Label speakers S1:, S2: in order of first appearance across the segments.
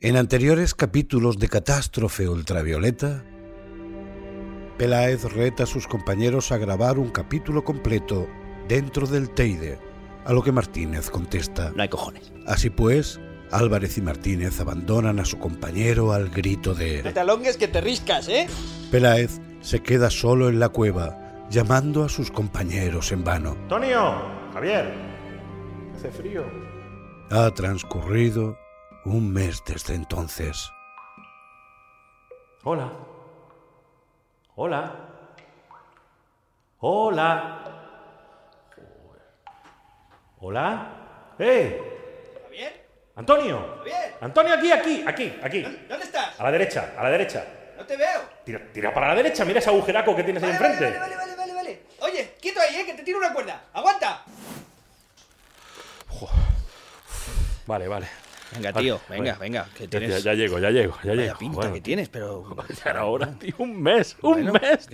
S1: En anteriores capítulos de Catástrofe Ultravioleta, Peláez reta a sus compañeros a grabar un capítulo completo dentro del Teide, a lo que Martínez contesta.
S2: No hay cojones.
S1: Así pues, Álvarez y Martínez abandonan a su compañero al grito de...
S2: No te alongues que te riscas, ¿eh?
S1: Peláez se queda solo en la cueva, llamando a sus compañeros en vano.
S3: Antonio, Javier, hace frío.
S1: Ha transcurrido un mes desde entonces.
S3: Hola. Hola. Hola. Hola. ¡Eh!
S2: ¿Javier?
S3: Antonio.
S2: Javier.
S3: Antonio, aquí, aquí, aquí, aquí.
S2: ¿Dónde estás?
S3: A la derecha, a la derecha.
S2: No te veo.
S3: Tira, tira para la derecha, mira ese agujeraco que tienes ahí
S2: Vale, vale,
S3: enfrente.
S2: vale, vale, vale, vale. Oye, quieto ahí, ¿eh? Que te tiro una cuerda. ¡Aguanta!
S3: Vale, vale.
S2: Venga,
S3: Vale,
S2: tío, venga, venga, que
S3: Ya,
S2: tienes...
S3: ya llego, ya llego, ya
S2: Vaya
S3: llego.
S2: pinta
S3: Bueno,
S2: que tienes, pero...
S3: Ya era hora, tío. Un mes, un
S2: Bueno,
S3: mes.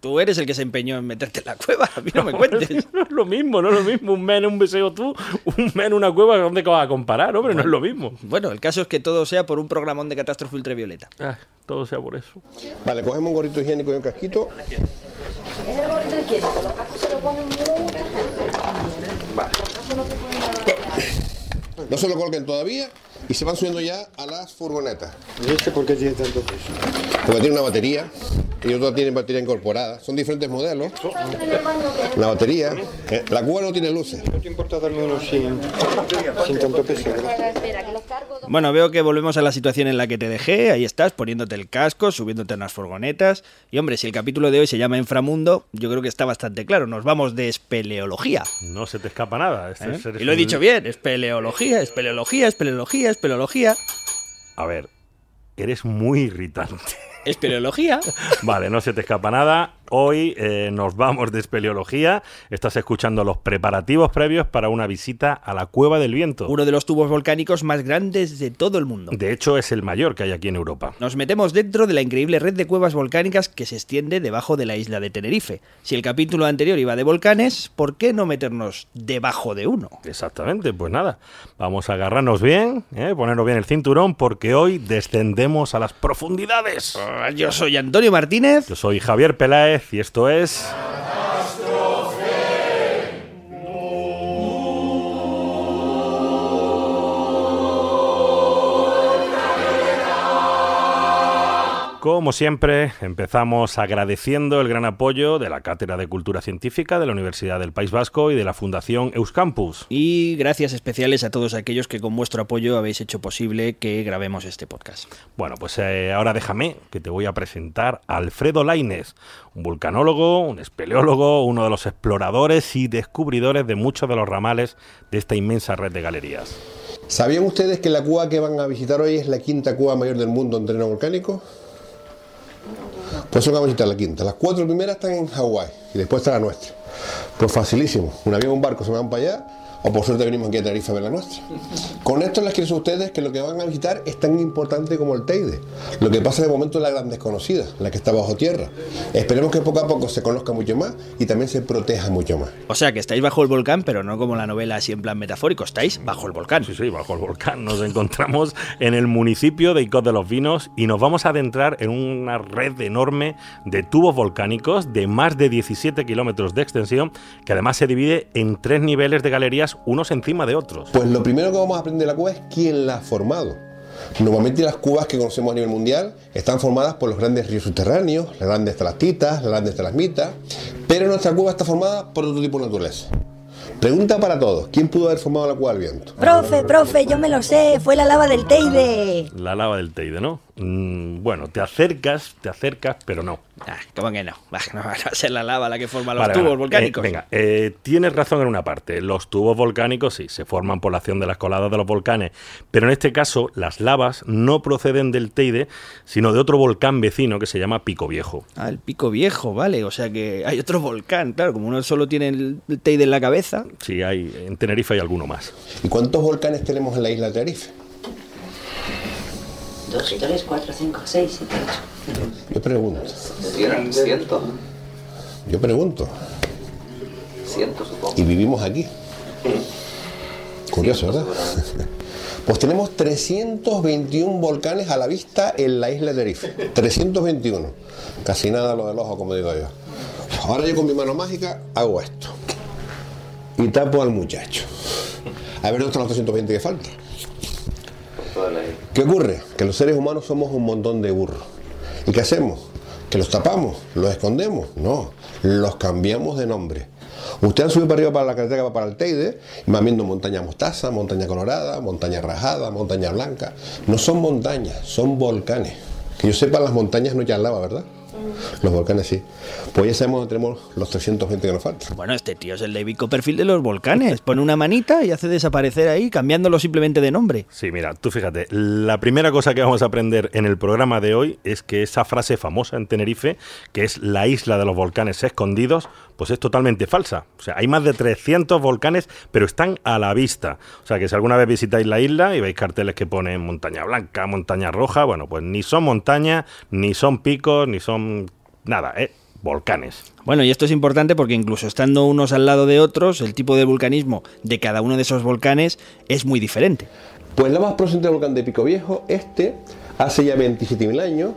S2: Tú eres el que se empeñó en meterte en la cueva, a mí no me cuentes.
S3: No es lo mismo, no es lo mismo. Un mes en un beseo tú, un mes en una cueva, ¿dónde vas a comparar, hombre? No es lo mismo.
S2: Bueno, el caso es que todo sea por un programón de catástrofe ultravioleta.
S3: Ah, todo sea por eso.
S4: Vale, cogemos un gorrito higiénico y un casquito.
S5: Es el gorrito higiénico, los cascos se lo ponen
S4: No se lo coloquen todavía y se van subiendo ya a las furgonetas.
S6: ¿Y este por qué tiene tanto peso?
S4: Porque tiene una batería y otros tienen batería incorporada. Son diferentes modelos. La batería. eh, la cuba no tiene luces.
S6: ¿No te importa darme uno sin, sin tanto peso?
S2: Bueno, veo que volvemos a la situación en la que te dejé. Ahí estás, poniéndote el casco, subiéndote en las furgonetas. Y hombre, si el capítulo de hoy se llama Inframundo, yo creo que está bastante claro. Nos vamos de espeleología.
S3: No se te escapa nada. Este
S2: ¿eh?
S3: es-
S2: Y lo he dicho bien, espeleología, espeleología, espeleología, espeleología.
S3: A ver, eres muy irritante.
S2: Espeleología.
S3: Vale, no se te escapa nada. Hoy eh, nos vamos de espeleología. Estás escuchando los preparativos previos para una visita a la Cueva del Viento.
S2: Uno de los tubos volcánicos más grandes de todo el mundo.
S3: De hecho, es el mayor que hay aquí en Europa.
S2: Nos metemos dentro de la increíble red de cuevas volcánicas que se extiende debajo de la isla de Tenerife. Si el capítulo anterior iba de volcanes, ¿por qué no meternos debajo de uno?
S3: Exactamente, pues nada, vamos a agarrarnos bien, ¿eh? ponernos bien el cinturón, porque hoy descendemos a las profundidades.
S2: Yo soy Antonio Martínez.
S3: Yo soy Javier Peláez y esto es... Como siempre, empezamos agradeciendo el gran apoyo de la Cátedra de Cultura Científica de la Universidad del País Vasco y de la Fundación Euskampus.
S2: Y gracias especiales a todos aquellos que con vuestro apoyo habéis hecho posible que grabemos este podcast.
S3: Bueno, pues eh, ahora déjame que te voy a presentar a Alfredo Lainez, un vulcanólogo, un espeleólogo, uno de los exploradores y descubridores de muchos de los ramales de esta inmensa red de galerías.
S4: ¿Sabían ustedes que la cueva que van a visitar hoy es la quinta cueva mayor del mundo en terreno volcánico? Pues son a visitar la quinta. Las cuatro primeras están en Hawái y después está la nuestra. Pues facilísimo. Un avión un barco se van para allá o por suerte venimos aquí a Tenerife a ver la nuestra. Con esto les quiero decir a ustedes que lo que van a visitar es tan importante como el Teide. Lo que pasa de momento es la gran desconocida, la que está bajo tierra. Esperemos que poco a poco se conozca mucho más y también se proteja mucho más.
S2: O sea que estáis bajo el volcán, pero no como la novela así en plan metafórico, estáis bajo el volcán.
S3: Sí, sí, bajo el volcán. Nos encontramos en el municipio de Icod de los Vinos y nos vamos a adentrar en una red enorme de tubos volcánicos de más de 17 kilómetros de extensión, que además se divide en tres niveles de galerías, unos encima de otros.
S4: Pues lo primero que vamos a aprender de la cueva es quién la ha formado. Normalmente las cuevas que conocemos a nivel mundial están formadas por los grandes ríos subterráneos, las grandes estalactitas, las grandes estalagmitas, pero nuestra cueva está formada por otro tipo de naturaleza. Pregunta para todos, ¿quién pudo haber formado la cueva del viento?
S5: Profe, profe, yo me lo sé, fue la lava del Teide.
S3: La lava del Teide, ¿no? Mm, bueno, te acercas, te acercas, pero no.
S2: Ah, ¿Cómo que no? Bah, No va a ser la lava la que forma los
S3: Vale,
S2: tubos
S3: vale.
S2: volcánicos.
S3: Eh, venga, eh, tienes razón en una parte. Los tubos volcánicos sí, se forman por la acción de las coladas de los volcanes, pero en este caso las lavas no proceden del Teide, sino de otro volcán vecino que se llama Pico Viejo.
S2: Ah, el pico viejo, vale. O sea que hay otro volcán, claro. Como uno solo tiene el el Teide en la cabeza.
S3: Sí, hay, en Tenerife hay alguno más.
S4: ¿Y cuántos volcanes tenemos en la isla de Tenerife?
S7: 2, 3, 4, 5, 6, 7, 8.
S4: Yo pregunto,
S8: Eran ciento,
S4: yo pregunto.
S8: ciento supongo.
S4: Y vivimos aquí. Curioso, ¿verdad? Pues tenemos 321 volcanes a la vista en la isla de Tenerife. 321. Casi nada lo del ojo, como digo yo. Ahora yo con mi mano mágica hago esto. Y tapo al muchacho. A ver dónde están los 320 que faltan. ¿Qué ocurre? Que los seres humanos somos un montón de burros. ¿Y qué hacemos? ¿Que los tapamos? ¿Los escondemos? No, los cambiamos de nombre. Usted ha subido para arriba para la carretera para el Teide y va viendo montaña mostaza, montaña colorada, montaña rajada, montaña blanca. No son montañas, son volcanes. Que yo sepa, las montañas no echan lava, ¿verdad? Los volcanes sí. Pues ya sabemos dónde tenemos los 320 que nos faltan.
S2: Bueno, este tío es el David Copperfield de los volcanes. Pone una manita y hace desaparecer ahí, cambiándolo simplemente de nombre.
S3: Sí, mira, tú fíjate, la primera cosa que vamos a aprender en el programa de hoy es que esa frase famosa en Tenerife, que es la isla de los volcanes escondidos, pues es totalmente falsa. O sea, hay más de 300 volcanes, pero están a la vista. O sea, que si alguna vez visitáis la isla y veis carteles que ponen montaña blanca, montaña roja, bueno, pues ni son montañas, ni son picos, ni son nada, ¿eh? Volcanes.
S2: Bueno, y esto es importante porque incluso estando unos al lado de otros, el tipo de vulcanismo de cada uno de esos volcanes es muy diferente.
S4: Pues la más próxima del volcán de Pico Viejo, este, hace ya 27.000 años,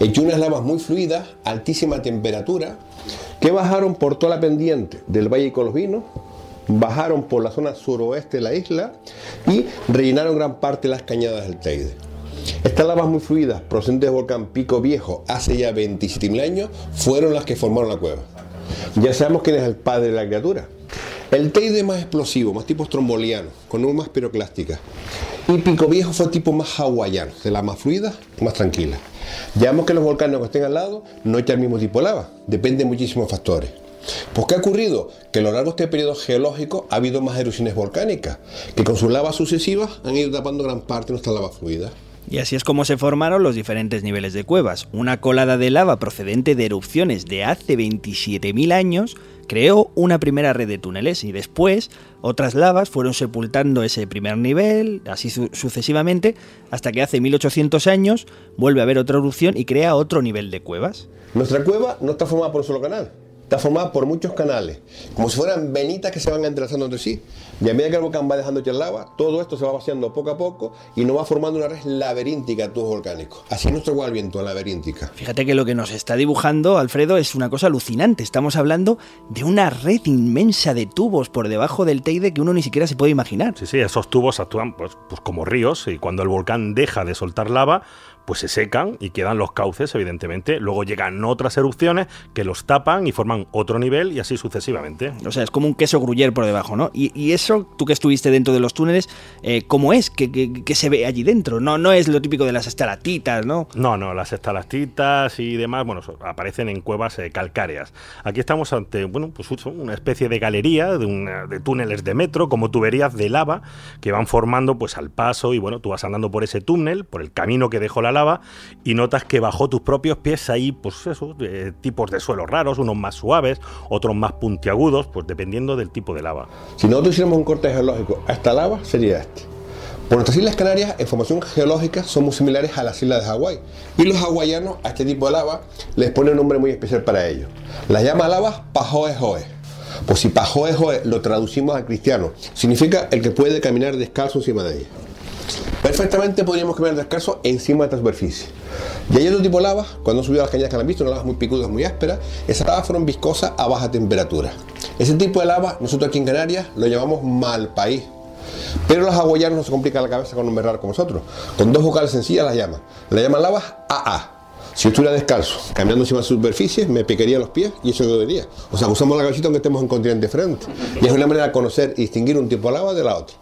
S4: echó unas lavas muy fluidas, altísima temperatura, que bajaron por toda la pendiente del Valle de los Vinos, bajaron por la zona suroeste de la isla y rellenaron gran parte de las cañadas del Teide. Estas lavas muy fluidas procedentes del volcán Pico Viejo hace ya 27.000 años fueron las que formaron la cueva. Ya sabemos quién es el padre de la criatura. El Teide más explosivo, más tipo stromboliano, con más piroclásticas. Y Pico Viejo fue tipo más hawaiano, de la más fluida, más tranquila. Ya vemos que los volcanes que estén al lado no echan el mismo tipo de lava, depende de muchísimos factores. Pues ¿qué ha ocurrido? Que a lo largo de este periodo geológico ha habido más erupciones volcánicas, que con sus lavas sucesivas han ido tapando gran parte de nuestra lava fluida.
S2: Y así es como se formaron los diferentes niveles de cuevas. Una colada de lava procedente de erupciones de hace 27.000 años creó una primera red de túneles y después otras lavas fueron sepultando ese primer nivel, así sucesivamente, hasta que hace 1800 años vuelve a haber otra erupción y crea otro nivel de cuevas.
S4: Nuestra cueva no está formada por un solo canal, está formada por muchos canales, como si fueran venitas que se van entrelazando entre sí. Y a medida que el volcán va dejando echar lava, todo esto se va vaciando poco a poco y nos va formando una red laberíntica de tubos volcánicos. Así es nuestro cueva viento, laberíntica.
S2: Fíjate que lo que nos está dibujando, Alfredo, es una cosa alucinante. Estamos hablando de una red inmensa de tubos por debajo del Teide que uno ni siquiera se puede imaginar.
S3: Sí, sí, esos tubos actúan pues, pues como ríos y cuando el volcán deja de soltar lava, pues se secan y quedan los cauces, evidentemente. Luego llegan otras erupciones que los tapan y forman otro nivel y así sucesivamente.
S2: O sea, es como un queso gruyer por debajo, ¿no? Y, eso, tú que estuviste dentro de los túneles, eh, ¿cómo es? ¿Qué, se ve allí dentro? No, no es lo típico de las estalactitas, ¿no?
S3: No, no, las estalactitas y demás, bueno, aparecen en cuevas eh, calcáreas. Aquí estamos ante, bueno, pues una especie de galería, de, de túneles de metro, como tuberías de lava que van formando pues al paso y bueno, tú vas andando por ese túnel, por el camino que dejó la y notas que bajo tus propios pies hay, pues eso, tipos de suelos raros, unos más suaves, otros más puntiagudos, pues dependiendo del tipo de lava.
S4: Si nosotros hiciéramos un corte geológico a esta lava, sería este. Por nuestras Islas Canarias, en formación geológica, somos similares a las islas de Hawái. Y los hawaianos a este tipo de lava les ponen un nombre muy especial para ellos. Las llama lavas Pajoe Pues si Pajoe lo traducimos al cristiano, significa el que puede caminar descalzo encima de ella. Perfectamente podríamos caminar descalzo encima de esta superficie. Y hay otro tipo de lavas, cuando han subido las cañas que han visto, unas lavas muy picudas, muy ásperas, esas lavas fueron viscosas a baja temperatura. Ese tipo de lava, nosotros aquí en Canarias lo llamamos mal país. Pero los hawaianos no se complican la cabeza con un raro como nosotros. Con dos vocales sencillas las llaman. La llaman lavas AA. Si estuviera descalzo, caminando encima de la superficie, me picaría los pies y eso no debería. O sea, usamos la cabecita aunque estemos en continente frente. Y es una manera de conocer y distinguir un tipo de lava de la otra.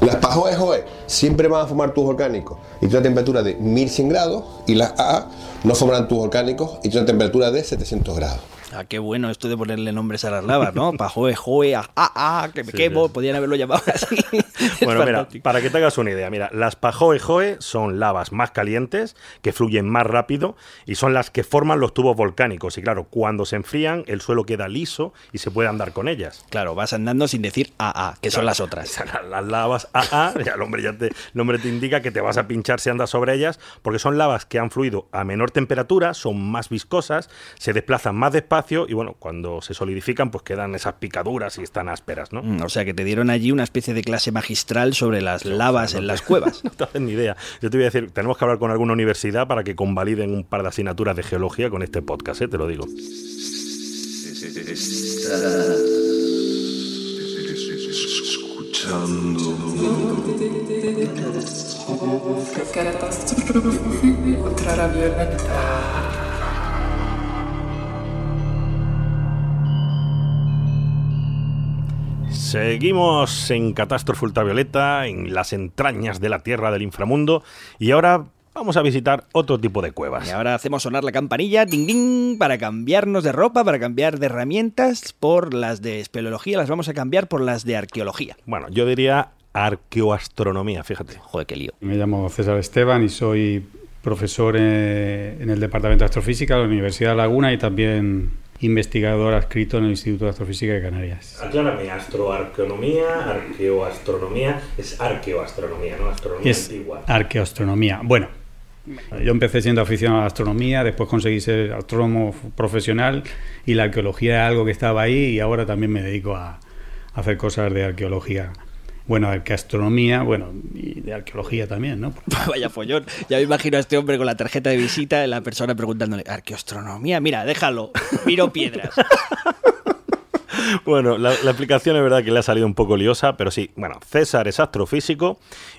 S4: Las pajoes joe siempre van a formar tubos volcánicos y tiene una temperatura de 1100 grados y las A no formarán tubos volcánicos y tiene una temperatura de 700 grados.
S2: Ah, qué bueno esto de ponerle nombres a las lavas, ¿no? Pajoe, joe, ah, ah, que me quemo, podían haberlo llamado así.
S3: bueno, mira, para que te hagas una idea, mira, las pajoe, joe son lavas más calientes, que fluyen más rápido y son las que forman los tubos volcánicos. Y claro, cuando se enfrían, el suelo queda liso y se puede andar con ellas.
S2: Claro, vas andando sin decir AA, que son las otras.
S3: Las lavas AA, ya el hombre ya te, el nombre te indica que te vas a pinchar si andas sobre ellas, porque son lavas que han fluido a menor temperatura, son más viscosas, se desplazan más despacio espacio y bueno, cuando se solidifican pues quedan esas picaduras y están ásperas, ¿no?
S2: Mm, O sea que te dieron allí una especie de clase magistral sobre las lavas en las cuevas.
S3: No te haces ni idea. Yo te voy a decir, tenemos que hablar con alguna universidad para que convaliden un par de asignaturas de geología con este podcast, ¿eh? te lo digo. Seguimos en Catástrofe Ultravioleta, en las entrañas de la Tierra del inframundo, y ahora vamos a visitar otro tipo de cuevas.
S2: Y ahora hacemos sonar la campanilla, ding ding, para cambiarnos de ropa, para cambiar de herramientas, por las de espeleología, las vamos a cambiar por las de arqueología.
S3: Bueno, yo diría arqueoastronomía, fíjate.
S2: Joder, qué lío.
S8: Me llamo César Esteban y soy profesor eh, en el Departamento de Astrofísica de la Universidad de Laguna y también investigador adscrito en el Instituto de Astrofísica de Canarias.
S3: Aclárame, astroarqueonomía, arqueoastronomía, es arqueoastronomía, ¿no? Astronomía
S8: Es arqueoastronomía. Bueno, yo empecé siendo aficionado a la astronomía, después conseguí ser astrónomo profesional y la arqueología es algo que estaba ahí y ahora también me dedico a, a hacer cosas de arqueología. Bueno, de astronomía, bueno, y de arqueología también, ¿no?
S2: Vaya follón. Ya me imagino a este hombre con la tarjeta de visita, la persona preguntándole, arqueoastronomía, mira, déjalo, miro piedras.
S3: Bueno, la, la explicación es verdad que le ha salido un poco liosa, pero sí, bueno, César es astrofísico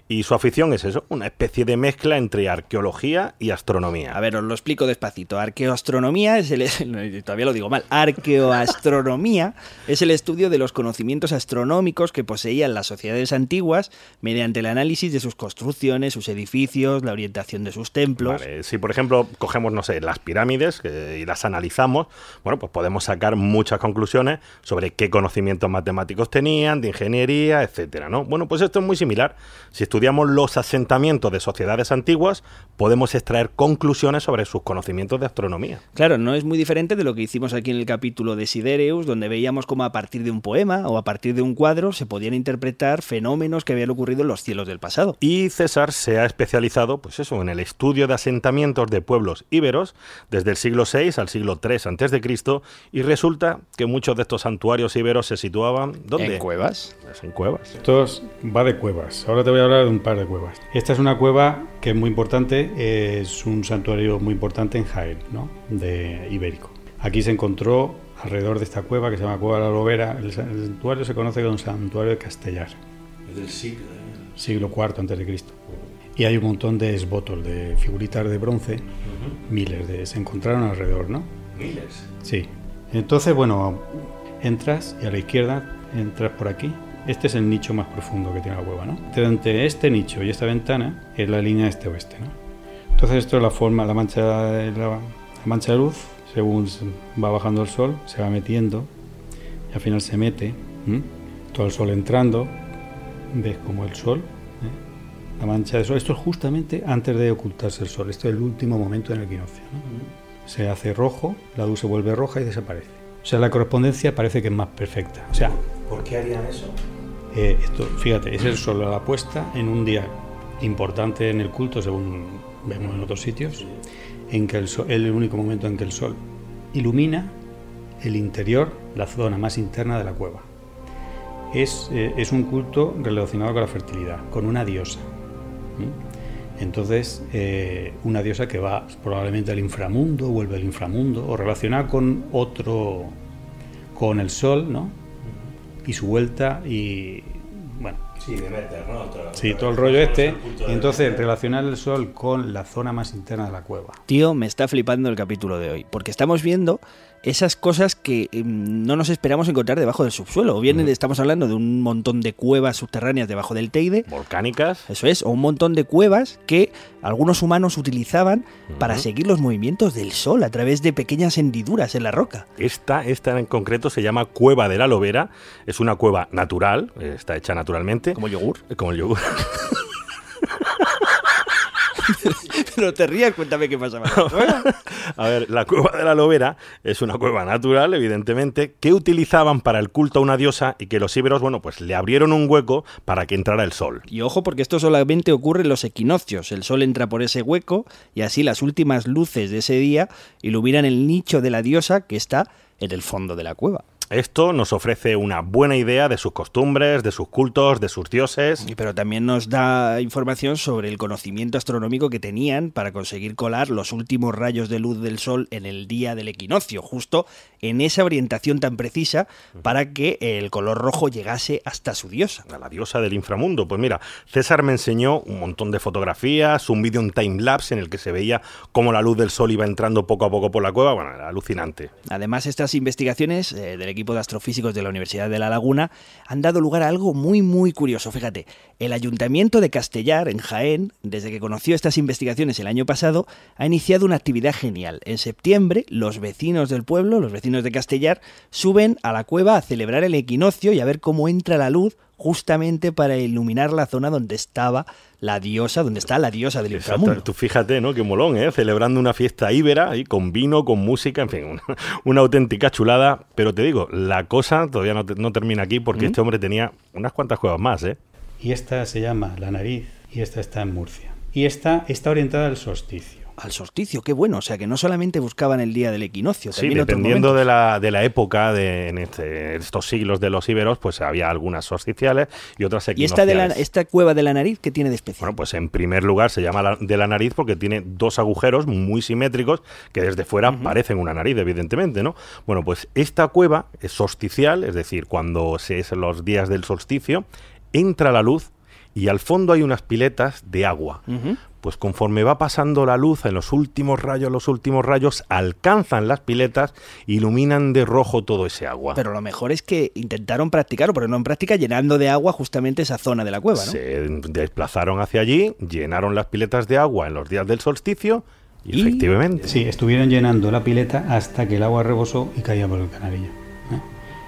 S3: y su afición es eso, una especie de mezcla entre arqueología y astronomía.
S2: A ver, os lo explico despacito. Arqueoastronomía es el. Todavía lo digo mal. Arqueoastronomía es el estudio de los conocimientos astronómicos que poseían las sociedades antiguas mediante el análisis de sus construcciones, sus edificios, la orientación de sus templos.
S3: Vale, si por ejemplo cogemos, no sé, las pirámides y las analizamos, bueno, pues podemos sacar muchas conclusiones sobre qué conocimientos matemáticos tenían, de ingeniería, etcétera, ¿no? Bueno, pues esto es muy similar. Si estudiamos los asentamientos de sociedades antiguas, podemos extraer conclusiones sobre sus conocimientos de astronomía.
S2: Claro, no es muy diferente de lo que hicimos aquí en el capítulo de Sidereus, donde veíamos cómo a partir de un poema o a partir de un cuadro se podían interpretar fenómenos que habían ocurrido en los cielos del pasado.
S3: Y César se ha especializado, pues eso, en el estudio de asentamientos de pueblos íberos desde el siglo VI al siglo III Cristo y resulta que muchos de estos santuarios íberos se situaban ¿dónde?
S2: ¿En cuevas?
S3: Pues en cuevas.
S8: Esto es- va de cuevas. Ahora te voy a hablar de un par de cuevas. Esta es una cueva que es muy importante, es un santuario muy importante en Jaén, ¿no? De ibérico. Aquí se encontró alrededor de esta cueva que se llama Cueva de la Lobera. El, sa- el santuario se conoce como Santuario de Castellar. siglo IV antes de Cristo. Y hay un montón de esbotos, de figuritas de bronce, miles de se encontraron alrededor, ¿no?
S3: Miles.
S8: Sí. Entonces, bueno, entras y a la izquierda entras por aquí. Este es el nicho más profundo que tiene la cueva, ¿no? Entre este nicho y esta ventana es la línea este-oeste, ¿no? Entonces esto es la forma, la mancha de, la, la mancha de luz, según se va bajando el sol, se va metiendo y al final se mete, todo el sol entrando, ves como el sol, ¿eh? la mancha de sol. Esto es justamente antes de ocultarse el sol, esto es el último momento en el equinoccio. ¿no? Se hace rojo, la luz se vuelve roja y desaparece. O sea, la correspondencia parece que es más perfecta. O sea,
S3: ¿Por qué harían eso?
S8: eh, esto, fíjate, es el sol a la puesta en un día importante en el culto, según vemos en otros sitios, en que el sol, el único momento en que el sol ilumina el interior, la zona más interna de la cueva. Es, eh, es un culto relacionado con la fertilidad, con una diosa. ¿m? Entonces, eh, una diosa que va probablemente al inframundo, vuelve al inframundo, o relacionada con otro, con el sol, ¿no? Y su vuelta y, bueno,
S3: Sí, de meter, ¿no? Otra-
S8: Sí,
S3: otra-
S8: todo el rollo este. Y entonces relacionar el sol con la zona más interna de la cueva.
S2: Tío, me está flipando el capítulo de hoy, porque estamos viendo esas cosas que em, no nos esperamos encontrar debajo del subsuelo. O bien estamos hablando de un montón de cuevas subterráneas debajo del Teide,
S3: Volcánicas.
S2: eso es, o un montón de cuevas que algunos humanos utilizaban para seguir los movimientos del sol a través de pequeñas hendiduras en la roca.
S3: Esta, esta en concreto se llama Cueva de la Lobera. Es una cueva natural, eh, está hecha naturalmente.
S2: Como yogur.
S3: Como el yogur.
S2: Pero te rías, cuéntame qué pasaba.
S3: A ver, la cueva de la Lobera es una cueva natural, evidentemente, que utilizaban para el culto a una diosa y que los íberos, bueno, pues le abrieron un hueco para que entrara el sol.
S2: Y ojo porque esto solamente ocurre en los equinoccios. El sol entra por ese hueco y así las últimas luces de ese día iluminan el nicho de la diosa que está en el fondo de la cueva.
S3: Esto nos ofrece una buena idea de sus costumbres, de sus cultos, de sus dioses.
S2: Y Pero también nos da información sobre el conocimiento astronómico que tenían para conseguir colar los últimos rayos de luz del Sol en el día del equinoccio, justo en esa orientación tan precisa para que el color rojo llegase hasta su diosa.
S3: A la diosa del inframundo. Pues mira, César me enseñó un montón de fotografías, un vídeo en time-lapse en el que se veía cómo la luz del Sol iba entrando poco a poco por la cueva. Bueno, era alucinante.
S2: Además, estas investigaciones eh, del equipo de astrofísicos de la Universidad de La Laguna han dado lugar a algo muy, muy curioso. Fíjate, el Ayuntamiento de Castellar, en Jaén, desde que conoció estas investigaciones el año pasado, ha iniciado una actividad genial. En septiembre, los vecinos del pueblo, los vecinos de Castellar, suben a la cueva a celebrar el equinoccio y a ver cómo entra la luz justamente para iluminar la zona donde estaba la diosa, donde está la diosa del
S3: Exacto.
S2: inframundo.
S3: Tú fíjate, ¿no? Qué molón, ¿eh? Celebrando una fiesta íbera, ahí, con vino, con música, en fin, una, una auténtica chulada. Pero te digo, la cosa todavía no, te- no termina aquí porque
S2: ¿Mm?
S3: este hombre tenía unas cuantas cuevas más, ¿eh?
S8: Y esta se llama La Nariz y esta está en Murcia. Y esta está orientada al solsticio.
S2: Al solsticio, qué bueno. O sea que no solamente buscaban el día del equinoccio,
S3: Sí, dependiendo de la, de la época, de, en este- estos siglos de los íberos, pues había algunas solsticiales y otras
S2: ¿Y esta, de la,
S3: equinocciales.
S2: esta cueva de la nariz qué tiene de especial?
S3: Bueno, pues en primer lugar se llama la- de la nariz porque tiene dos agujeros muy simétricos que desde fuera parecen una nariz, evidentemente, ¿no? Bueno, pues esta cueva es solsticial, es decir, cuando se es los días del solsticio, entra la luz y al fondo hay unas piletas de agua. Pues conforme va pasando la luz, en los últimos rayos, los últimos rayos alcanzan las piletas, iluminan de rojo todo ese agua.
S2: Pero lo mejor es que intentaron practicar, o ponerlo en práctica, llenando de agua justamente esa zona de la cueva, ¿no?
S3: Se desplazaron hacia allí, llenaron las piletas de agua en los días del solsticio y, efectivamente.
S8: Sí, estuvieron llenando la pileta hasta que el agua rebosó y caía por el canalillo. ¿eh?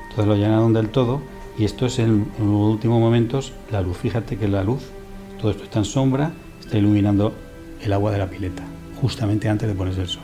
S8: Entonces lo llenaron del todo y esto es en, en los últimos momentos la luz. Fíjate que la luz, todo esto está en sombra, está iluminando el agua de la pileta, justamente antes de ponerse el sol.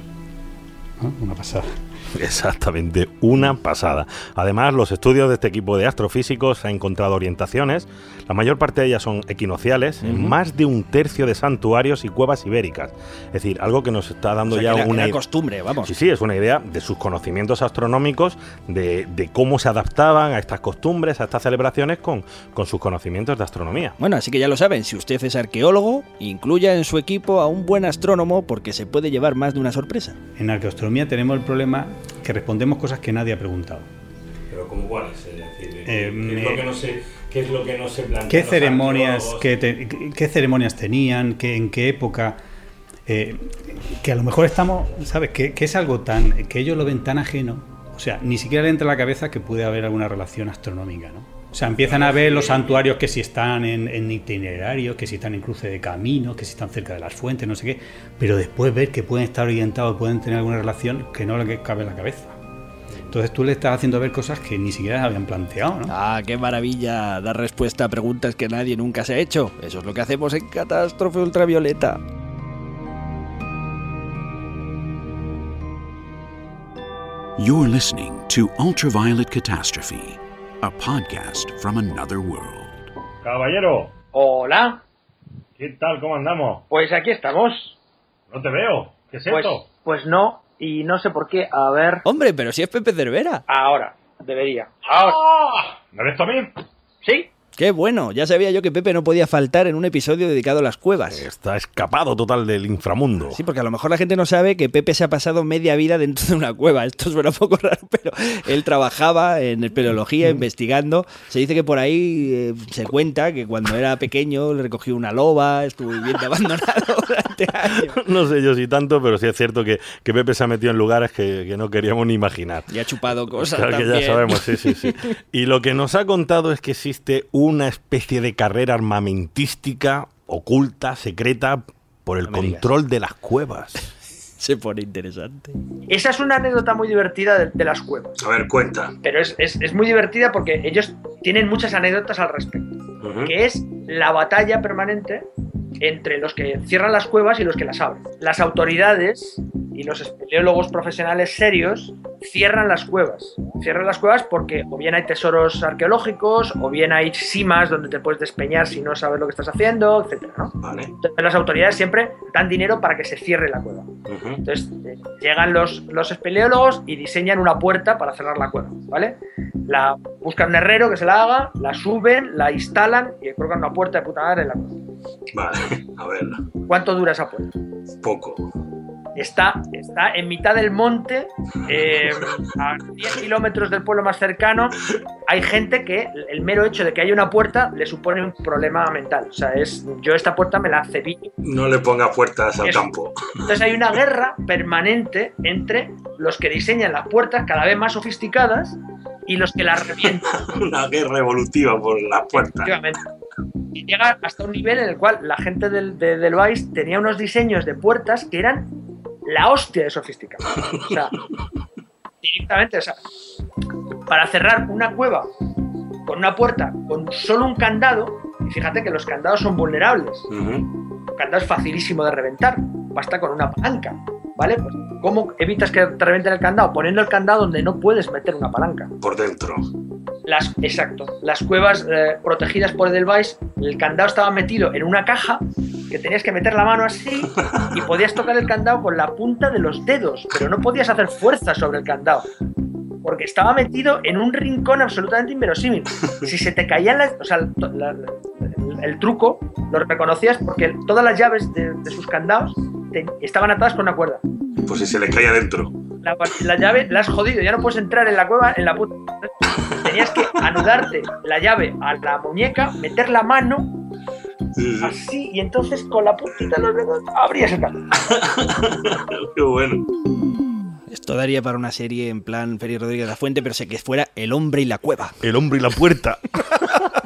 S8: Una pasada.
S3: Exactamente, una pasada. Además, los estudios de este equipo de astrofísicos han encontrado orientaciones, la mayor parte de ellas son equinociales, en más de un tercio de santuarios y cuevas ibéricas. Es decir, algo que nos está dando
S2: O sea,
S3: ya
S2: era,
S3: una
S2: era
S3: idea.
S2: costumbre, vamos.
S3: Sí, sí, es una idea de sus conocimientos astronómicos, de, de cómo se adaptaban a estas costumbres, a estas celebraciones con, con sus conocimientos de astronomía.
S2: Bueno, así que ya lo saben, si usted es arqueólogo, incluya en su equipo a un buen astrónomo porque se puede llevar más de una sorpresa.
S8: En arqueoastronomía tenemos el problema que respondemos cosas que nadie ha preguntado.
S3: Pero ¿cómo cuál es? decir,
S8: ¿qué- Eh, qué es lo que
S3: no se, qué es lo que no se plantea?
S8: ¿Qué ceremonias, qué, te- qué- qué ceremonias tenían? Qué, ¿En qué época? Eh, que a lo mejor estamos, ¿sabes? Que, que es algo tan. que ellos lo ven tan ajeno. O sea, ni siquiera le entra a la cabeza que puede haber alguna relación astronómica, ¿no? O sea, empiezan a ver los santuarios que si están en, en itinerarios, que si están en cruce de caminos, que si están cerca de las fuentes, no sé qué. Pero después ver que pueden estar orientados, pueden tener alguna relación que no le cabe en la cabeza. Entonces tú le estás haciendo ver cosas que ni siquiera se habían planteado, ¿no?
S2: Ah, qué maravilla dar respuesta a preguntas que nadie nunca se ha hecho. Eso es lo que hacemos en Catástrofe Ultravioleta.
S9: You're listening to Ultraviolet Catastrophe, a podcast from another world.
S3: Caballero,
S10: Hola,
S3: ¿qué tal? ¿Cómo andamos?
S10: pues aquí estamos.
S3: No te veo. ¿Qué es
S10: Pues, pues no, y no sé por qué. A ver,
S2: Hombre, pero si es Pepe Cervera.
S10: ahora, debería. Ahora,
S3: ¿Me ves tú a mí?
S10: ¿sí?
S2: Qué bueno, ya sabía yo que Pepe no podía faltar en un episodio dedicado a las cuevas.
S3: Está escapado total del inframundo.
S2: Sí, porque a lo mejor la gente no sabe que Pepe se ha pasado media vida dentro de una cueva. Esto suena un poco raro, pero él trabajaba en espeleología, investigando. Se dice que por ahí eh, se cuenta que cuando era pequeño le recogió una loba, estuvo viviendo abandonado durante años.
S3: No sé yo si tanto, pero sí es cierto que, que Pepe se ha metido en lugares que, que no queríamos ni imaginar.
S2: Y ha chupado cosas
S3: Claro que ya sabemos, sí, sí, sí. Y lo que nos ha contado es que existe una especie de carrera armamentística oculta, secreta, por el
S2: No me digas.
S3: control de las cuevas.
S2: Se pone interesante.
S10: Esa es una anécdota muy divertida de, de las cuevas.
S3: A ver, cuenta.
S10: Pero es, es- es muy divertida porque ellos tienen muchas anécdotas al respecto. Que es la batalla permanente entre los que cierran las cuevas y los que las abren. Las autoridades y los espeleólogos profesionales serios cierran las cuevas. Cierran las cuevas porque o bien hay tesoros arqueológicos, o bien hay simas donde te puedes despeñar si no sabes lo que estás haciendo, etc. ¿no? Entonces las autoridades siempre dan dinero para que se cierre la cueva. Entonces eh, llegan los, los espeleólogos y diseñan una puerta para cerrar la cueva, ¿vale? La buscan un herrero que se la haga, la suben, la instalan y colocan una puerta de puta madre en la cueva.
S3: Vale, a ver.
S10: ¿Cuánto dura esa puerta?
S3: Poco.
S10: Está, está en mitad del monte, eh, a 10 kilómetros del pueblo más cercano. Hay gente que el mero hecho de que haya una puerta le supone un problema mental. O sea, es yo esta puerta me la cepillo.
S3: No le ponga puertas al
S10: Eso.
S3: campo.
S10: Entonces hay una guerra permanente entre los que diseñan las puertas cada vez más sofisticadas y los que las revientan.
S3: Una guerra evolutiva por las puertas.
S10: Y llega hasta un nivel en el cual la gente del, de- del Vice tenía unos diseños de puertas que eran la hostia de sofisticados. O sea, directamente, o sea, para cerrar una cueva con una puerta con solo un candado, y fíjate que los candados son vulnerables. Un candado es facilísimo de reventar, basta con una palanca, ¿vale? Pues, ¿Cómo evitas que te revienten el candado? Poniendo el candado donde no puedes meter una palanca.
S3: Por dentro.
S10: Las, exacto. Las cuevas eh, protegidas por Edelweiss, el candado estaba metido en una caja que tenías que meter la mano así y podías tocar el candado con la punta de los dedos, pero no podías hacer fuerza sobre el candado. Porque estaba metido en un rincón absolutamente inverosímil. Si se te caían las. O sea, to- la- la- el, el truco lo reconocías porque todas las llaves de, de sus candados te- estaban atadas con una cuerda.
S3: Pues si se le cae adentro.
S10: La, la llave la has jodido, ya no puedes entrar en la cueva en la puta. Tenías que anudarte la llave a la muñeca, meter la mano así y entonces con la puntita de los dedos abrías el.
S3: Qué bueno.
S2: Esto daría para una serie en plan Félix Rodríguez de la Fuente, pero sé que fuera El hombre y la cueva.
S3: El hombre y la puerta.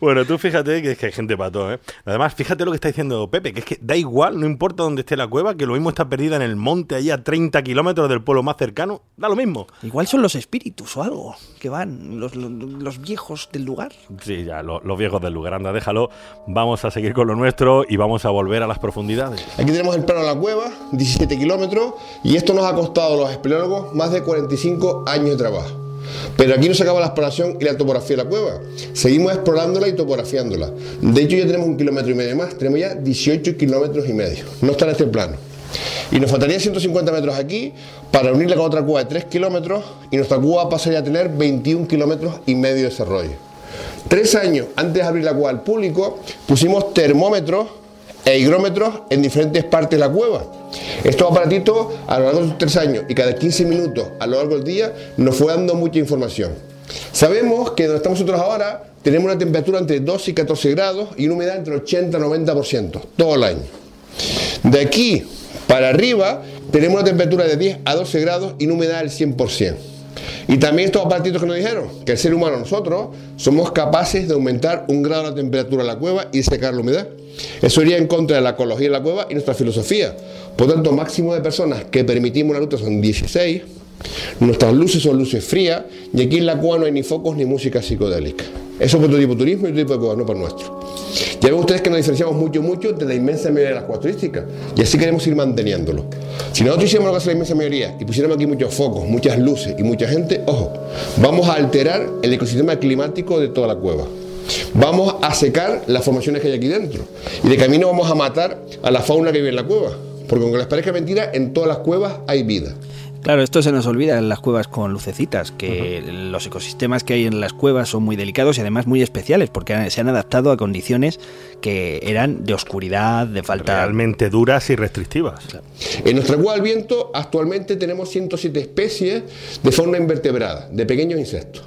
S3: Bueno, tú fíjate que es que hay gente para todo, ¿eh? Además, fíjate lo que está diciendo Pepe, que es que da igual, no importa dónde esté la cueva, que lo mismo está perdida en el monte, allí a 30 kilómetros del pueblo más cercano, da lo mismo.
S2: Igual son los espíritus o algo que van, los, los- los viejos del lugar.
S3: Sí, ya, lo- los viejos del lugar, anda, déjalo. Vamos a seguir con lo nuestro y vamos a volver a las profundidades.
S4: Aquí tenemos el plano de la cueva, 17 kilómetros, y esto nos ha costado a los espeleólogos más de 45 años de trabajo. Pero aquí no se acaba la exploración y la topografía de la cueva. Seguimos explorándola y topografiándola. De hecho, ya tenemos un kilómetro y medio más. Tenemos ya 18 kilómetros y medio. No está en este plano. Y nos faltaría 150 metros aquí para unirla con otra cueva de 3 kilómetros y nuestra cueva pasaría a tener 21 kilómetros y medio de desarrollo. Tres años antes de abrir la cueva al público, pusimos termómetros e higrómetros en diferentes partes de la cueva. Estos aparatitos, a lo largo de estos tres años y cada 15 minutos a lo largo del día, nos fue dando mucha información. Sabemos que donde estamos nosotros ahora, tenemos una temperatura entre 12 y 14 grados y una humedad entre 80 y 90% todo el año. De aquí para arriba tenemos una temperatura de 10 a 12 grados y una humedad del 100%. Y también estos aparatitos que nos dijeron que el ser humano, nosotros, somos capaces de aumentar un grado la temperatura de la cueva y secar la humedad. Eso iría en contra de la ecología de la cueva y nuestra filosofía. Por tanto, máximo de personas que permitimos una ruta son 16. Nuestras luces son luces frías y aquí en la cueva no hay ni focos ni música psicodélica. Eso es otro tipo de turismo y otro tipo de cueva, no para nuestro. Ya ven ustedes que nos diferenciamos mucho, mucho de la inmensa mayoría de las cuevas turísticas y así queremos ir manteniéndolo. Si nosotros hiciéramos lo que hace la inmensa mayoría y pusiéramos aquí muchos focos, muchas luces y mucha gente, ojo, vamos a alterar el ecosistema climático de toda la cueva. Vamos a secar las formaciones que hay aquí dentro y de camino vamos a matar a la fauna que vive en la cueva. Porque aunque les parezca mentira, en todas las cuevas hay vida.
S2: Claro, esto se nos olvida en las cuevas con lucecitas, que los ecosistemas que hay en las cuevas son muy delicados y además muy especiales, porque se han adaptado a condiciones que eran de oscuridad, de falta...
S3: Realmente duras y restrictivas.
S4: En nuestra cueva del viento actualmente tenemos 107 especies de fauna invertebrada, de pequeños insectos.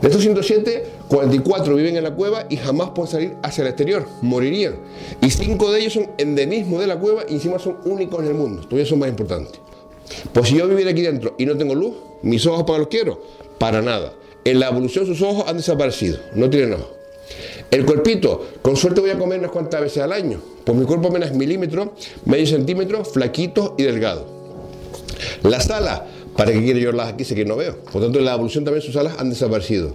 S4: De estos 107, 44 viven en la cueva y jamás pueden salir hacia el exterior, morirían. Y 5 de ellos son endemismos de la cueva y encima son únicos en el mundo, todavía son más importantes. Pues si yo viviera aquí dentro y no tengo luz, mis ojos para los quiero, para nada. En la evolución sus ojos han desaparecido, no tienen ojos. El cuerpito, con suerte voy a comer unas cuantas veces al año, pues mi cuerpo apenas milímetro, medio centímetro, flaquito y delgado. Las alas ¿Para qué quiero yo las aquí si que no veo? Por tanto, en la evolución también sus alas han desaparecido.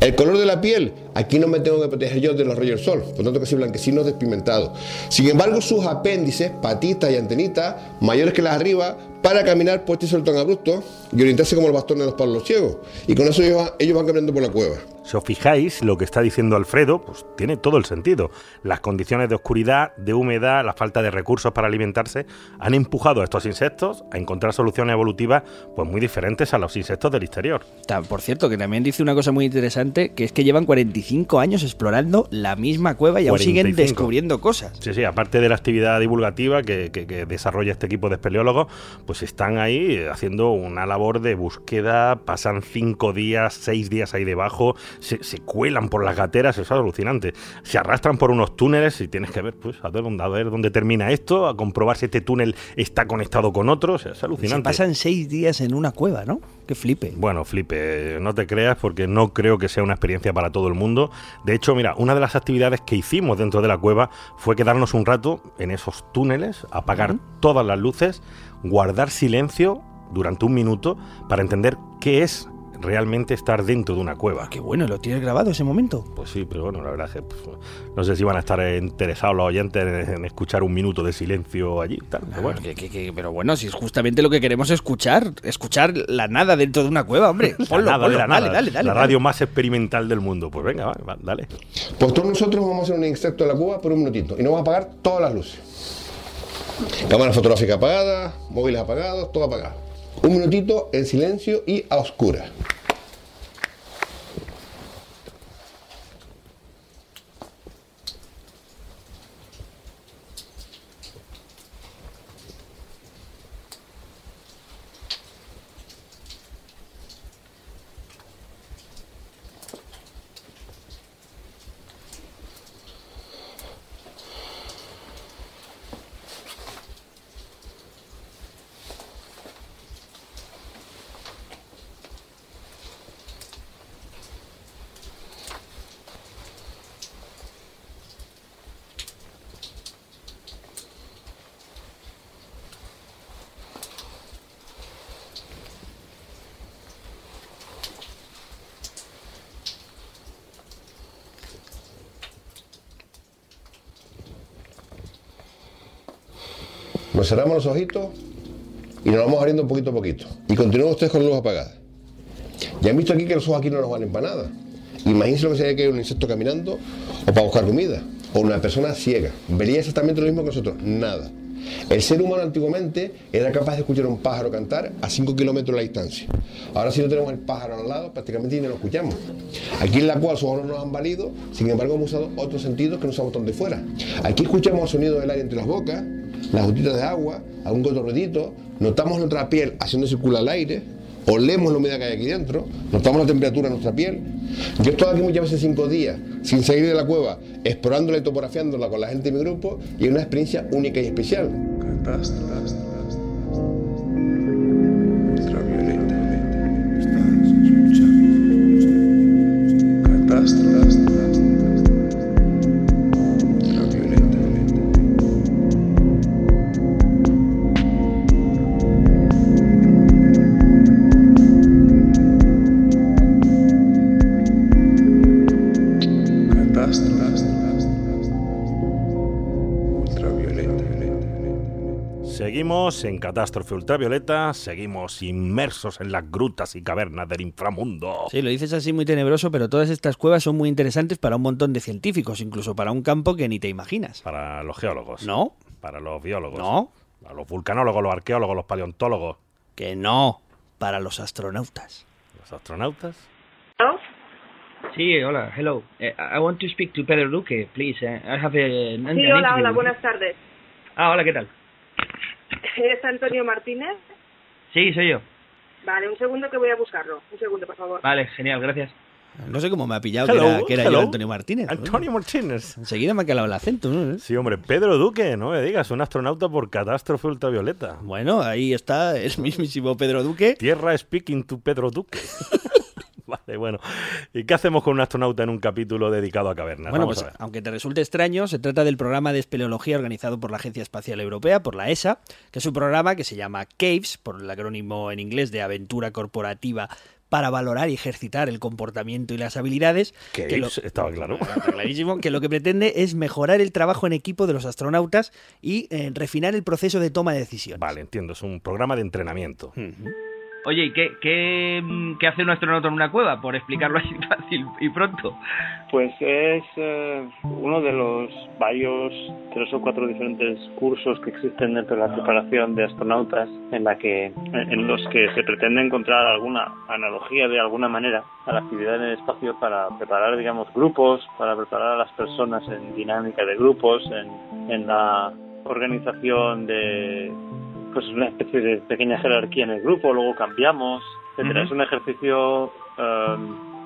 S4: El color de la piel, aquí no me tengo que proteger yo de los rayos del sol, por tanto casi blanquecinos despigmentados. Sin embargo, sus apéndices, patitas y antenitas, mayores que las arriba, para caminar por este tan abrupto y orientarse como el bastón de los palos ciegos. Y con eso ellos van caminando por la cueva.
S3: Si os fijáis, lo que está diciendo Alfredo, pues tiene todo el sentido. Las condiciones de oscuridad, de humedad, la falta de recursos para alimentarse, han empujado a estos insectos a encontrar soluciones evolutivas pues muy diferentes a los insectos del exterior.
S2: Por cierto, que también dice una cosa muy interesante, que es que llevan 45 años explorando la misma cueva y aún siguen
S3: 45.
S2: descubriendo cosas.
S3: Sí, sí, aparte de la actividad divulgativa que, que- que desarrolla este equipo de espeleólogos, pues están ahí haciendo una labor de búsqueda, pasan cinco días, seis días ahí debajo, se, se cuelan por las gateras, eso es alucinante. Se arrastran por unos túneles y tienes que ver, pues, a ver dónde, a ver dónde termina esto, a comprobar si este túnel está conectado con otro, o sea, es
S2: Se
S3: alucinante.
S2: pasan seis días en una cueva, ¿no? Qué flipe.
S3: Bueno, flipe, no te creas porque no creo que sea una experiencia para todo el mundo. De hecho, mira, una de las actividades que hicimos dentro de la cueva fue quedarnos un rato en esos túneles, apagar todas las luces, guardar silencio durante un minuto para entender qué es realmente estar dentro de una cueva.
S2: Qué bueno, ¿lo tienes grabado ese momento?
S3: Pues sí, pero bueno, la verdad es que pues, no sé si van a estar interesados los oyentes en, en escuchar un minuto de silencio allí. Tal, pero bueno.
S2: Que- que- que- pero bueno, si es justamente lo que queremos escuchar, escuchar la nada dentro de una cueva, hombre.
S3: La
S2: Ponlo,
S3: nada de
S2: ponlo,
S3: la
S2: dale,
S3: nada,
S2: dale, dale,
S3: la
S2: dale.
S3: radio más experimental del mundo. Pues venga, va, va, dale.
S4: Pues todos nosotros vamos a hacer un extracto de la cueva por un minutito y nos vamos a apagar todas las luces. Cámara fotográfica apagada, móviles apagados, todo apagado. Un minutito en silencio y a oscuras. Nos cerramos los ojitos y nos vamos abriendo poquito a poquito. Y continúan ustedes con la luz apagada. Ya han visto aquí que los ojos aquí no nos valen para nada. Imagínense lo que sería que hay un insecto caminando o para buscar comida. O una persona ciega. Vería exactamente lo mismo que nosotros. Nada. El ser humano antiguamente era capaz de escuchar un pájaro cantar a 5 kilómetros de distancia. Ahora si no tenemos el pájaro al lado, prácticamente ni lo escuchamos. Aquí en la cual sus ojos no nos han valido, sin embargo hemos usado otros sentidos que no usamos donde fuera. Aquí escuchamos el sonido del aire entre las bocas, las gotitas de agua, algún gotorredito, notamos nuestra piel haciendo circular el aire, olemos la humedad que hay aquí dentro, notamos la temperatura de nuestra piel. Yo he estado aquí muchas veces cinco días sin salir de la cueva, explorándola y topografiándola con la gente de mi grupo y es una experiencia única y especial.
S3: En Catástrofe Ultravioleta, seguimos inmersos en las grutas y cavernas del inframundo.
S2: Sí, lo dices así muy tenebroso, pero todas estas cuevas son muy interesantes para un montón de científicos, incluso para un campo que ni te imaginas.
S3: Para los geólogos.
S2: No.
S3: Para los biólogos.
S2: No.
S3: Para los vulcanólogos, los arqueólogos, los paleontólogos.
S2: Que no. Para los astronautas.
S3: Los astronautas.
S11: Sí, hola, hello. Eh, I want to speak to Pedro Duque, please. Eh, I have a, an,
S12: Sí,
S11: an
S12: hola, hola, buenas tardes.
S11: Ah, hola, ¿qué tal?
S12: ¿Eres Antonio Martínez?
S11: Sí, soy yo.
S12: Vale, un segundo que voy a buscarlo. Un segundo, por favor.
S11: Vale, genial, gracias.
S2: No sé cómo me ha pillado
S3: Hello,
S2: que era, que era yo. Antonio Martínez.
S3: Antonio Martínez.
S2: Enseguida me ha calado el acento. ¿no?
S3: Sí, hombre, Pedro Duque, no me digas, un astronauta por catástrofe ultravioleta.
S2: Bueno, ahí está el mismísimo Pedro Duque.
S3: Tierra speaking to Pedro Duque. vale, bueno. ¿Y qué hacemos con un astronauta en un capítulo dedicado a cavernas?
S2: Bueno,
S3: Vamos
S2: pues
S3: a ver.
S2: aunque te resulte extraño, se trata del programa de espeleología organizado por la Agencia Espacial Europea, por la ESA, que es un programa que se llama CAVES, por el acrónimo en inglés de Aventura Corporativa para valorar y ejercitar el comportamiento y las habilidades.
S3: Que
S2: que lo-
S3: estaba claro.
S2: Clarísimo que lo que pretende es mejorar el trabajo en equipo de los astronautas y eh, refinar el proceso de toma de decisiones.
S3: Vale, entiendo, es un programa de entrenamiento.
S11: Oye, ¿y qué, qué, mm, qué hace un astronauta en una cueva? Por explicarlo así fácil y pronto.
S6: Pues es eh, uno de los varios tres o cuatro diferentes cursos que existen dentro de la preparación de astronautas en la que en los que se pretende encontrar alguna analogía de alguna manera a la actividad en el espacio para preparar digamos grupos, para preparar a las personas en dinámica de grupos, en, en la organización de pues una especie de pequeña jerarquía en el grupo, luego cambiamos, etcétera. Es un ejercicio eh,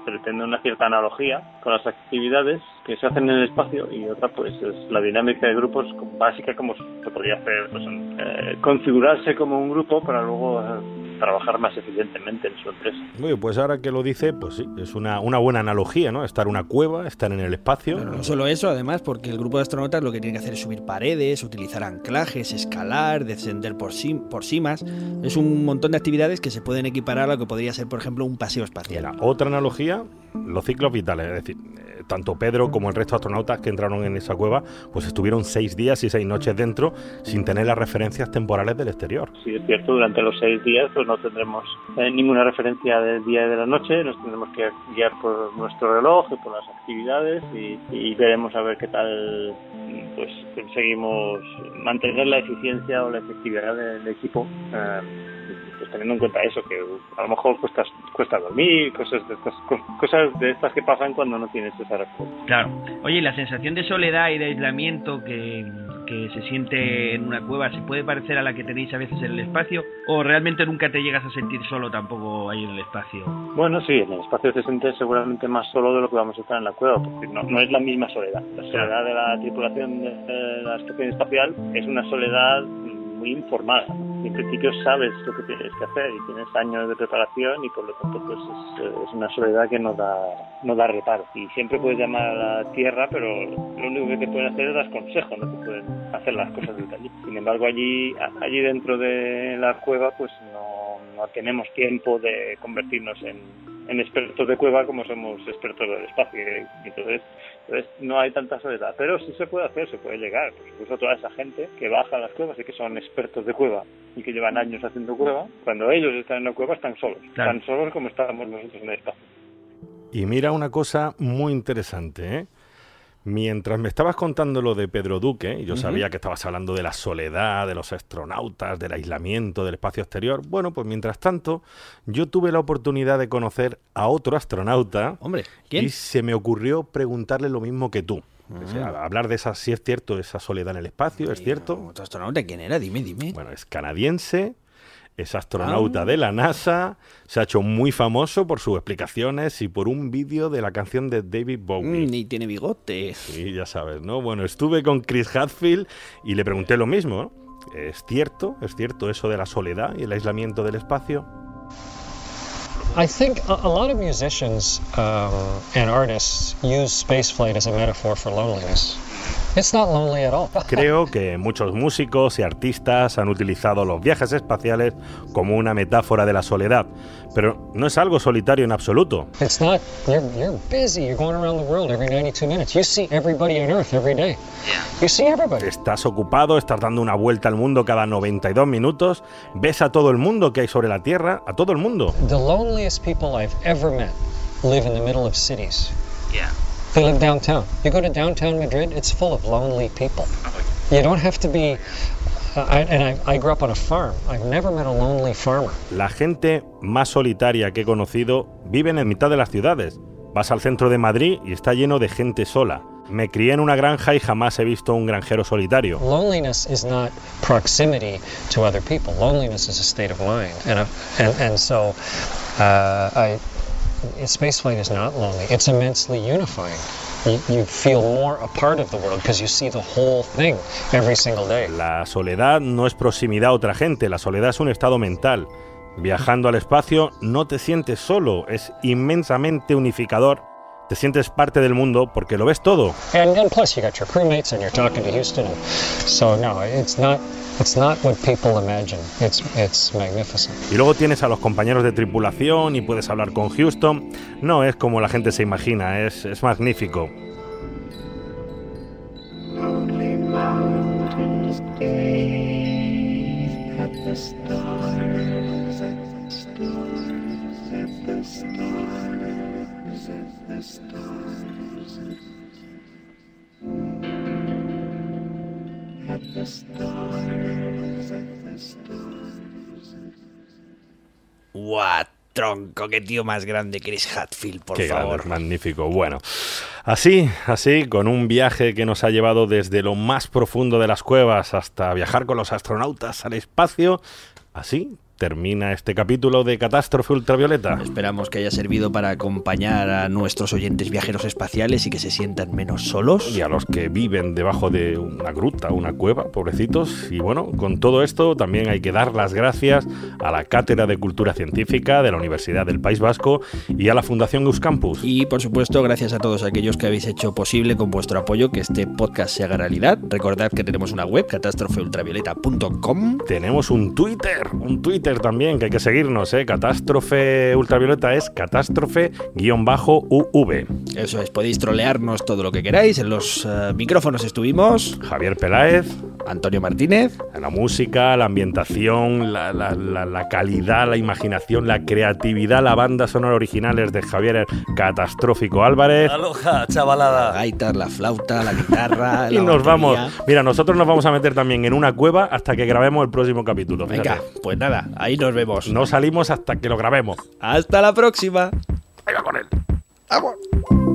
S6: pretende una cierta analogía con las actividades que se hacen en el espacio y otra pues es la dinámica de grupos básica como se podría hacer pues, eh, configurarse como un grupo para luego eh, trabajar más eficientemente en su empresa.
S3: Muy bien, pues ahora que lo dice, pues sí, es una, una buena analogía, ¿no? Estar en una cueva, estar en el espacio.
S2: Pero no solo eso, además, porque el grupo de astronautas lo que tiene que hacer es subir paredes, utilizar anclajes, escalar, descender por, sim- por cimas. Es un montón de actividades que se pueden equiparar a lo que podría ser, por ejemplo, un paseo espacial.
S3: Mira, otra analogía, los ciclos vitales, es decir, tanto Pedro como el resto de astronautas que entraron en esa cueva, pues estuvieron seis días y seis noches dentro sin tener las referencias temporales del exterior.
S6: Sí, es cierto, durante los seis días pues no tendremos eh, ninguna referencia del día y de la noche, nos tendremos que guiar por nuestro reloj y por las actividades y, veremos a ver qué tal pues conseguimos mantener la eficiencia o la efectividad del equipo. eh, pues teniendo en cuenta eso, que a lo mejor cuesta, cuesta dormir, cosas de estas, co- cosas de estas que pasan cuando no tienes esa referencia.
S11: Claro. Oye, ¿y la sensación de soledad y de aislamiento que, que se siente en una cueva se puede parecer a la que tenéis a veces en el espacio? ¿O realmente nunca te llegas a sentir solo tampoco ahí en el espacio?
S6: Bueno, sí, en el espacio te sientes seguramente más solo de lo que vamos a estar en la cueva, porque no, no es la misma soledad. La soledad de la tripulación de la estación espacial es una soledad muy informada. En principio sabes lo que tienes que hacer y tienes años de preparación y por lo tanto pues es, una soledad que no da, no da reparo. Y siempre puedes llamar a la tierra, pero lo único que te pueden hacer es dar consejos, no te pueden hacer las cosas desde allí. Sin embargo, allí, allí dentro de la cueva pues no, no tenemos tiempo de convertirnos en, expertos de cueva como somos expertos del espacio. Entonces, entonces no hay tanta soledad. Pero sí se puede hacer, se puede llegar. Pues incluso toda esa gente que baja a las cuevas y que son expertos de cueva y que llevan años haciendo cueva, cuando ellos están en la cueva están solos.
S3: Claro.
S6: Tan solos como estábamos nosotros en el espacio.
S3: Y mira una cosa muy interesante, ¿eh? Mientras me estabas contando lo de Pedro Duque, y yo sabía que estabas hablando de la soledad, de los astronautas, del aislamiento, del espacio exterior. Bueno, pues mientras tanto, yo tuve la oportunidad de conocer a otro astronauta.
S2: Hombre, ¿quién?
S3: Y se me ocurrió preguntarle lo mismo que tú. O sea,
S2: Ah.
S3: hablar de esa, si es cierto, esa soledad en el espacio, es cierto.
S2: ¿Otro astronauta quién era? Dime, dime.
S3: Bueno, es canadiense, es
S2: Ah.
S3: astronauta de la NASA, se ha hecho muy famoso por sus explicaciones y por un vídeo de la canción de David Bowie.
S2: Mm, Ni tiene bigote.
S3: Sí, ya sabes, ¿no? Bueno, estuve con Chris Hadfield y le pregunté lo mismo. ¿no? ¿Es cierto? ¿Es cierto eso de la soledad y el aislamiento del espacio?
S13: I think a, a lot of musicians um, and artists use spaceflight as a metaphor for loneliness. It's not lonely at all.
S3: Creo que muchos músicos y artistas han utilizado los viajes espaciales como una metáfora de la soledad, pero no es algo solitario en absoluto.
S13: It's not. You're, you're busy. You're going around the world every 92 minutes. You see everybody on Earth every day. You see everybody.
S3: Estás ocupado, estás dando una vuelta al mundo cada 92 minutos, ves a todo el mundo que hay sobre la Tierra, a todo el mundo.
S13: The loneliest people I've ever met live in the middle of cities.
S11: Yeah.
S13: They live downtown. You go to downtown Madrid, it's full of lonely people. You don't have to be. Uh, I, and I, I grew up on a farm. I've never met a lonely farmer.
S3: La gente más solitaria que he conocido vive en mitad de las ciudades. Vas al centro de Madrid y está lleno de gente sola. Me crié en una granja y jamás he visto un granjero solitario.
S13: Loneliness is not proximity to other people. Loneliness is a state of mind, and a, and, and so uh, I, spaceflight is not lonely. It's immensely unifying. You, feel more a part of the world because you see the whole thing every single day.
S3: La soledad no es proximidad a otra gente, la soledad es un estado mental. Viajando al espacio no te sientes solo, es inmensamente unificador. Te sientes parte del mundo porque lo ves todo.
S13: And, and plus, you got your crewmates and you're talking to Houston. And so, no, it's not, it's not what people imagine. It's, it's magnificent.
S3: Y luego tienes a los compañeros de tripulación y puedes hablar con Houston. No es como la gente se imagina, es, es magnífico.
S2: ¡Guau! Tronco, qué tío más grande Chris Hatfield, por
S3: Qué
S2: favor.
S3: grande, magnífico. Bueno, así, así, con un viaje que nos ha llevado desde lo más profundo de las cuevas hasta viajar con los astronautas al espacio, así termina este capítulo de Catástrofe Ultravioleta.
S2: Esperamos que haya servido para acompañar a nuestros oyentes viajeros espaciales y que se sientan menos solos.
S3: Y a los que viven debajo de una gruta, una cueva, pobrecitos. Y bueno, con todo esto también hay que dar las gracias a la Cátedra de Cultura Científica de la Universidad del País Vasco y a la Fundación Euskampus.
S2: Y por supuesto, gracias a todos aquellos que habéis hecho posible con vuestro apoyo que este podcast se haga realidad. Recordad que tenemos una web, catástrofeultravioleta.com.
S3: Tenemos un Twitter, un Twitter también que hay que seguirnos, ¿eh? Catástrofe Ultravioleta es catástrofe-uv.
S2: Eso es, podéis trolearnos todo lo que queráis. En los eh, micrófonos estuvimos
S3: Javier Peláez,
S2: Antonio Martínez.
S3: la música, la ambientación, la, la- la- la calidad, la imaginación, la creatividad, la banda sonora originales de Javier Catastrófico Álvarez.
S2: Aloha, chavalada. La gaita, la flauta, la guitarra.
S3: Y
S2: la
S3: nos vamos. Mira, nosotros nos vamos a meter también en una cueva hasta que grabemos el próximo capítulo. fíjate.
S2: Venga, pues nada, ahí nos vemos.
S3: No salimos hasta que lo grabemos.
S2: Hasta la próxima.
S3: Venga con él.
S2: ¡Vamos!